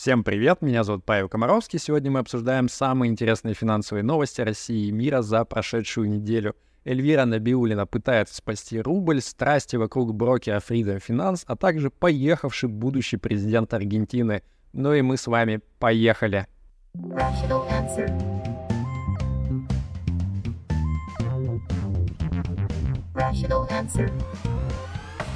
Всем привет, меня зовут Павел Комаровский. Сегодня мы обсуждаем самые интересные финансовые новости России и мира за прошедшую неделю. Эльвира Набиулина пытается спасти рубль, страсти вокруг брокера Freedom Finance, а также поехавший будущий президент Аргентины. Ну и мы с вами поехали. Rational answer.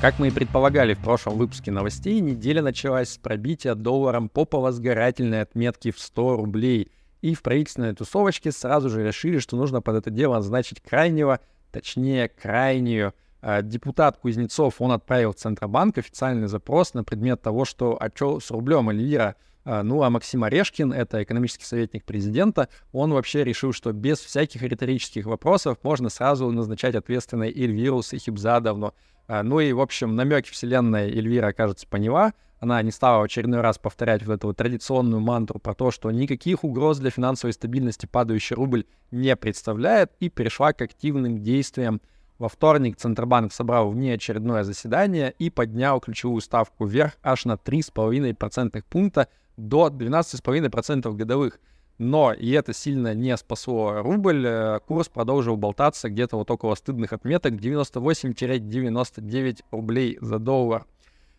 Как мы и предполагали в прошлом выпуске новостей, неделя началась с пробития долларом поповозгорательной отметки в 100 рублей. И в правительственной тусовочке сразу же решили, что нужно под это дело назначить крайнего, точнее крайнюю. А, депутат Кузнецов, он отправил в Центробанк официальный запрос на предмет того, что а что с рублем Эльвира ну, а Максим Орешкин, это экономический советник президента, он вообще решил, что без всяких риторических вопросов можно сразу назначать ответственной Эльвиру Сахибзадовну. А, ну и, в общем, намеки вселенной Эльвира, кажется, поняла. Она не стала в очередной раз повторять вот эту вот традиционную мантру про то, что никаких угроз для финансовой стабильности падающий рубль не представляет, и перешла к активным действиям. Во вторник Центробанк собрал внеочередное заседание и поднял ключевую ставку вверх аж на 3,5% пункта до 12,5% годовых но и это сильно не спасло рубль. Э, курс продолжил болтаться где-то вот около стыдных отметок 98-99 рублей за доллар.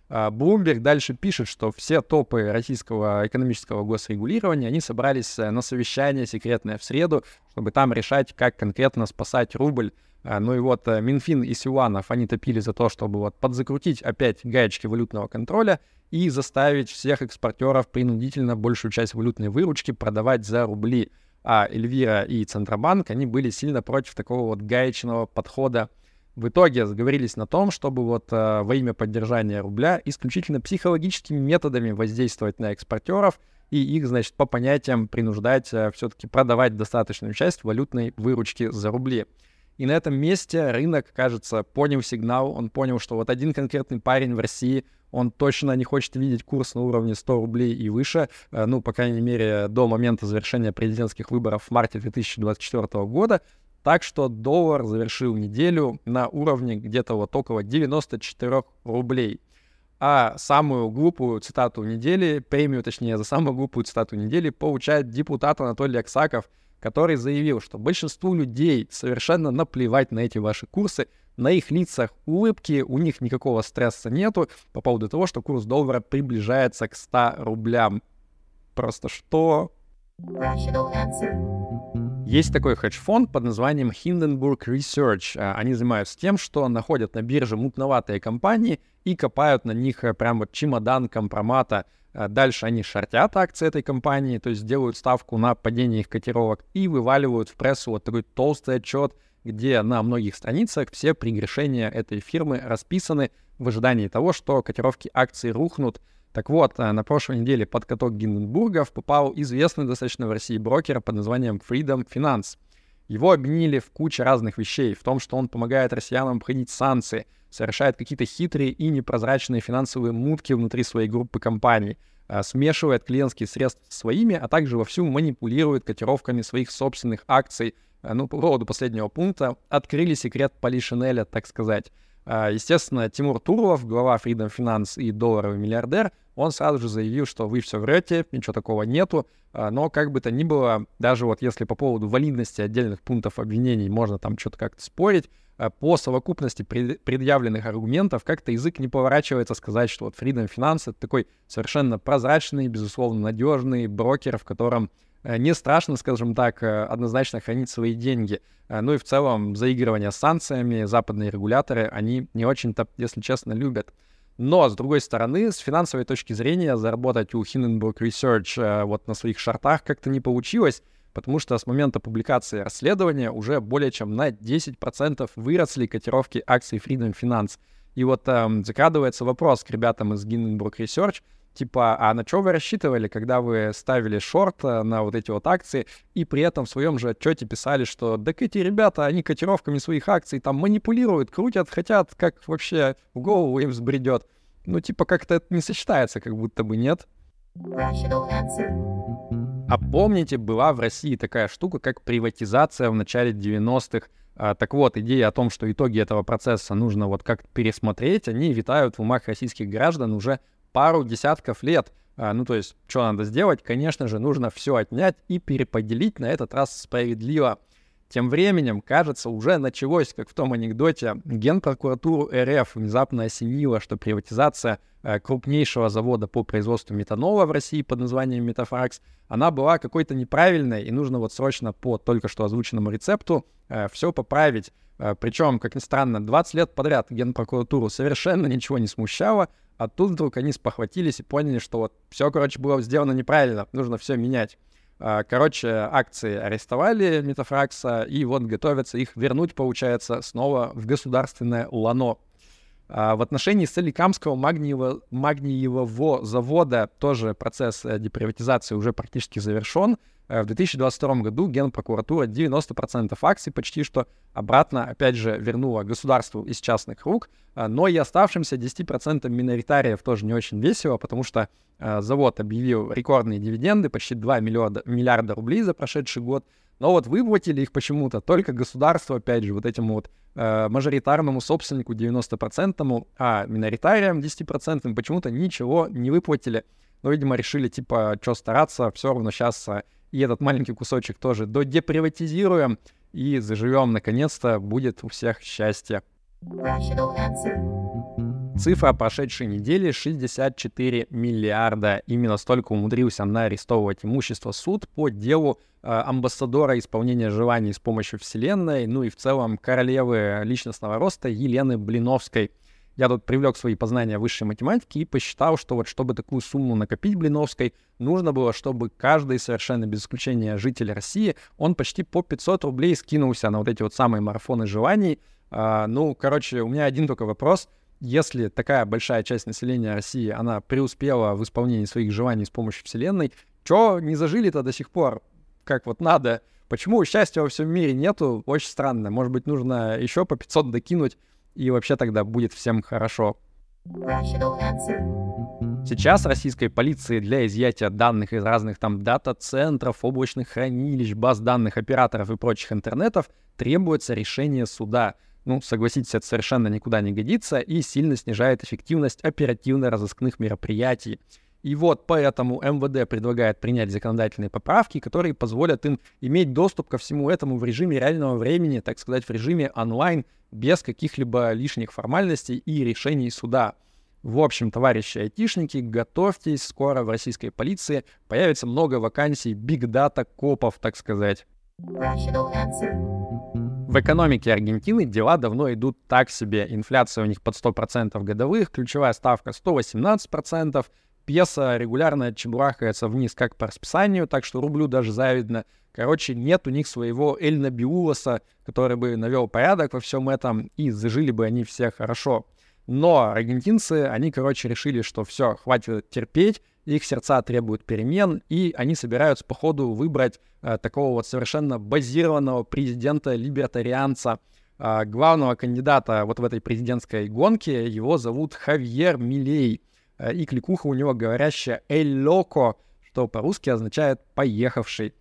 А, Bloomberg дальше пишет, что все топы российского экономического госрегулирования, они собрались э, на совещание секретное в среду, чтобы там решать, как конкретно спасать рубль. А, ну и вот э, Минфин и Силанов, они топили за то, чтобы вот подзакрутить опять гаечки валютного контроля и заставить всех экспортеров принудительно большую часть валютной выручки продавать за рубли. А Эльвира и Центробанк, они были сильно против такого вот гаечного подхода. В итоге сговорились на том, чтобы вот э, во имя поддержания рубля исключительно психологическими методами воздействовать на экспортеров и их, значит, по понятиям принуждать э, все-таки продавать достаточную часть валютной выручки за рубли. И на этом месте рынок, кажется, понял сигнал, он понял, что вот один конкретный парень в России, он точно не хочет видеть курс на уровне 100 рублей и выше, э, ну, по крайней мере, до момента завершения президентских выборов в марте 2024 года. Так что доллар завершил неделю на уровне где-то вот около 94 рублей. А самую глупую цитату недели, премию, точнее, за самую глупую цитату недели получает депутат Анатолий Аксаков — который заявил, что большинству людей совершенно наплевать на эти ваши курсы, на их лицах улыбки, у них никакого стресса нету по поводу того, что курс доллара приближается к 100 рублям. Просто что? Есть такой хедж-фонд под названием Hindenburg Research. А, они занимаются тем, что находят на бирже мутноватые компании и копают на них э, прям вот чемодан компромата а дальше они шортят акции этой компании, то есть делают ставку на падение их котировок и вываливают в прессу вот такой толстый отчет, где на многих страницах все прегрешения этой фирмы расписаны в ожидании того, что котировки акций рухнут. Так вот, а, на прошлой неделе под каток Гинденбургов попал известный достаточно в России брокер под названием Freedom Finance. Его обвинили в куче разных вещей, в том, что он помогает россиянам обходить санкции — совершает какие-то хитрые и непрозрачные финансовые мутки внутри своей группы компаний, а, смешивает клиентские средства своими, а также вовсю манипулирует котировками своих собственных акций. А, ну, по поводу последнего пункта, открыли секрет Поли так сказать. А, естественно, Тимур Турлов, глава Freedom Finance и долларовый миллиардер, он сразу же заявил, что вы все врете, ничего такого нету, но как бы то ни было, даже вот если по поводу валидности отдельных пунктов обвинений можно там что-то как-то спорить, Э, по совокупности предъявленных аргументов как-то язык не поворачивается сказать, что вот Freedom Finance — это такой совершенно прозрачный, безусловно, надежный брокер, в котором не страшно, скажем так, э, однозначно хранить свои деньги. Ну и в целом заигрывание с санкциями западные регуляторы, они не очень-то, если честно, любят. Но, с другой стороны, с финансовой точки зрения, заработать у Hindenburg Research вот на своих шартах как-то не получилось потому что с момента публикации расследования уже более чем на 10% выросли котировки акций Freedom Finance. И вот эм, закрадывается вопрос к ребятам из Hindenburg Research, типа, а на что вы рассчитывали, когда вы ставили шорт э, на вот эти вот акции, и при этом в своем же отчете писали, что да эти ребята, они котировками своих акций там манипулируют, крутят, хотят, как вообще в голову им взбредет. Ну, типа, как-то это не сочетается, как будто бы нет. А помните, была в России такая штука, как приватизация в начале 90-х. А, так вот, идея о том, что итоги этого процесса нужно вот как пересмотреть, они витают в умах российских граждан уже пару десятков лет. А, ну, то есть, что надо сделать? Конечно же, нужно все отнять и переподелить на этот раз справедливо. Тем временем, кажется, уже началось, как в том анекдоте, Генпрокуратуру РФ внезапно осенило, что приватизация э, крупнейшего завода по производству метанола в России под названием Метафракс, она была какой-то неправильной, и нужно вот срочно по только что озвученному рецепту э, все поправить. Э, причем, как ни странно, 20 лет подряд Генпрокуратуру совершенно ничего не смущало, а тут вдруг они спохватились и поняли, что вот все, короче, было сделано неправильно, нужно все менять. А, короче, акции арестовали Метафракса, и вот готовятся их вернуть, получается, снова в государственное лано. А, в отношении Соликамского магниевого, магниевого завода тоже процесс э, деприватизации уже практически завершен. Э, в 2022 году Генпрокуратура 90% акций почти что обратно, опять же, вернула государству из частных рук, э, но и оставшимся 10% миноритариев тоже не очень весело, потому что э, завод объявил рекордные дивиденды, почти 2 миллиарда, миллиарда рублей за прошедший год, но вот выплатили их почему-то только государство, опять же, вот этому вот э, мажоритарному собственнику 90%, а миноритариям 10% почему-то ничего не выплатили. Но, видимо, решили, типа, что стараться, все равно сейчас и этот маленький кусочек тоже додеприватизируем и заживем. Наконец-то будет у всех счастье. Цифра прошедшей недели 64 миллиарда. Именно столько умудрился арестовывать имущество суд по делу э, амбассадора исполнения желаний с помощью Вселенной, ну и в целом королевы личностного роста Елены Блиновской. Я тут привлек свои познания высшей математики и посчитал, что вот чтобы такую сумму накопить Блиновской, нужно было, чтобы каждый совершенно без исключения житель России, он почти по 500 рублей скинулся на вот эти вот самые марафоны желаний. А, ну, короче, у меня один только вопрос. Если такая большая часть населения России, она преуспела в исполнении своих желаний с помощью Вселенной, чё не зажили-то до сих пор? Как вот надо? Почему счастья во всем мире нету? Очень странно. Может быть, нужно еще по 500 докинуть и вообще тогда будет всем хорошо. Сейчас российской полиции для изъятия данных из разных там дата-центров, облачных хранилищ, баз данных операторов и прочих интернетов требуется решение суда. Ну, согласитесь, это совершенно никуда не годится и сильно снижает эффективность оперативно-розыскных мероприятий. И вот поэтому МВД предлагает принять законодательные поправки, которые позволят им иметь доступ ко всему этому в режиме реального времени, так сказать, в режиме онлайн, без каких-либо лишних формальностей и решений суда. В общем, товарищи айтишники, готовьтесь, скоро в российской полиции появится много вакансий биг-дата копов, так сказать. В экономике Аргентины дела давно идут так себе. Инфляция у них под 100% годовых, ключевая ставка 118%, пьеса регулярно чебурахается вниз как по расписанию, так что рублю даже завидно. Короче, нет у них своего Эльна Биулоса, который бы навел порядок во всем этом, и зажили бы они все хорошо. Но аргентинцы, они, короче, решили, что все, хватит терпеть, их сердца требуют перемен, и они собираются, по ходу, выбрать э, такого вот совершенно базированного президента-либертарианца, э, главного кандидата вот в этой президентской гонке, его зовут Хавьер Милей. Э, и кликуха у него говорящая «эль локо», что по-русски означает «поехавший».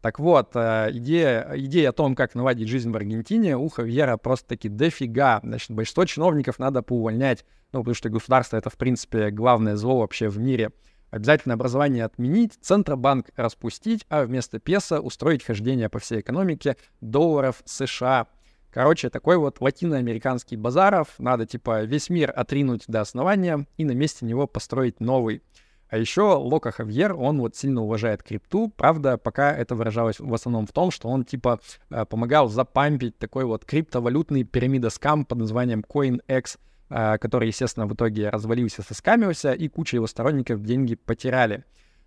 Так вот, э, идея, идея о том, как наладить жизнь в Аргентине, у Хавьера просто-таки дофига. Значит, большинство чиновников надо поувольнять, ну, потому что государство — это, в принципе, главное зло вообще в мире. Обязательно образование отменить, Центробанк распустить, а вместо песо устроить хождение по всей экономике долларов США. Короче, такой вот латиноамериканский базаров. Надо, типа, весь мир отринуть до основания и на месте него построить новый. А еще Лока Хавьер, он вот сильно уважает крипту. Правда, пока это выражалось в основном в том, что он типа э, помогал запампить такой вот криптовалютный пирамида скам под названием CoinX, э, который, естественно, в итоге развалился, соскамился, и куча его сторонников деньги потеряли.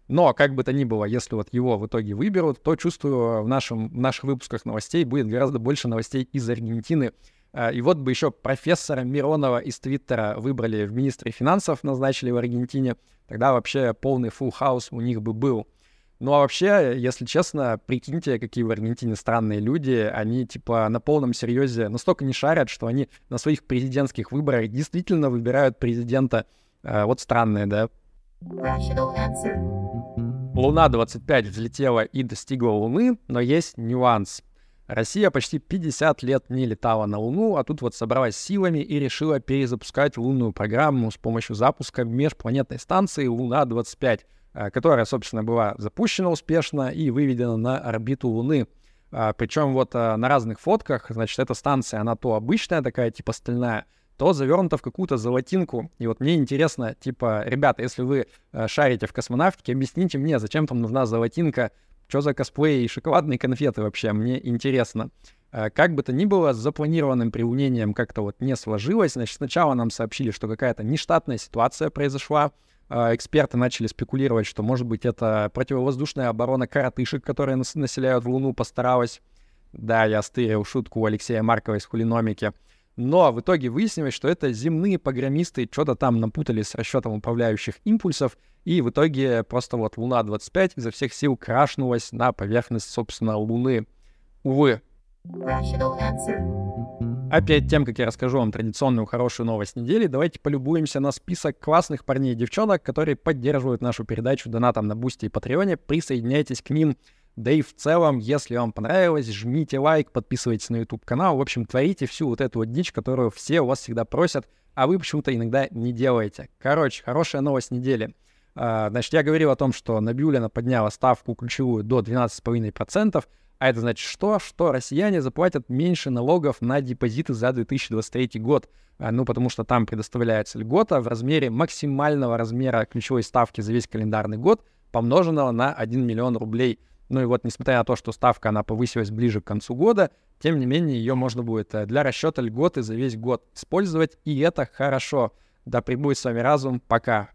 Но, как бы то ни было, если вот его в итоге выберут, то, чувствую, в, нашем, в наших выпусках новостей будет гораздо больше новостей из Аргентины, а, и вот бы еще профессора Миронова из Твиттера выбрали в министре финансов, назначили в Аргентине, тогда вообще полный full хаус у них бы был. Ну а вообще, если честно, прикиньте, какие в Аргентине странные люди. Они типа на полном серьезе настолько не шарят, что они на своих президентских выборах действительно выбирают президента. А, вот странные, да? Луна-25 взлетела и достигла Луны, но есть нюанс. Россия почти 50 лет не летала на Луну, а тут вот собралась силами и решила перезапускать лунную программу с помощью запуска межпланетной станции Луна-25, э, которая, собственно, была запущена успешно и выведена на орбиту Луны. А, Причем вот э, на разных фотках, значит, эта станция, она то обычная такая, типа стальная, то завернута в какую-то золотинку. И вот мне интересно, типа, ребята, если вы э, шарите в космонавтике, объясните мне, зачем там нужна золотинка что за косплей и шоколадные конфеты вообще? Мне интересно. Э, как бы то ни было, с запланированным приунением как-то вот не сложилось. Значит, сначала нам сообщили, что какая-то нештатная ситуация произошла. Э, эксперты начали спекулировать, что, может быть, это противовоздушная оборона коротышек, которые населяют Луну, постаралась. Да, я стырил шутку у Алексея Маркова из хулиномики. Но в итоге выяснилось, что это земные программисты что-то там напутали с расчетом управляющих импульсов, и в итоге просто вот Луна-25 изо всех сил крашнулась на поверхность, собственно, Луны. Увы. А перед тем, как я расскажу вам традиционную хорошую новость недели, давайте полюбуемся на список классных парней и девчонок, которые поддерживают нашу передачу донатом на Бусти и Патреоне. Присоединяйтесь к ним. Да и в целом, если вам понравилось, жмите лайк, подписывайтесь на YouTube-канал. В общем, творите всю вот эту вот дичь, которую все у вас всегда просят, а вы почему-то иногда не делаете. Короче, хорошая новость недели. Uh, значит, я говорил о том, что Набиулина подняла ставку ключевую до 12,5%, а это значит что? Что россияне заплатят меньше налогов на депозиты за 2023 год. Uh, ну, потому что там предоставляется льгота в размере максимального размера ключевой ставки за весь календарный год, помноженного на 1 миллион рублей. Ну и вот, несмотря на то, что ставка, она повысилась ближе к концу года, тем не менее, ее можно будет э, для расчета льготы за весь год использовать, и это хорошо. Да прибудет с вами разум. Пока.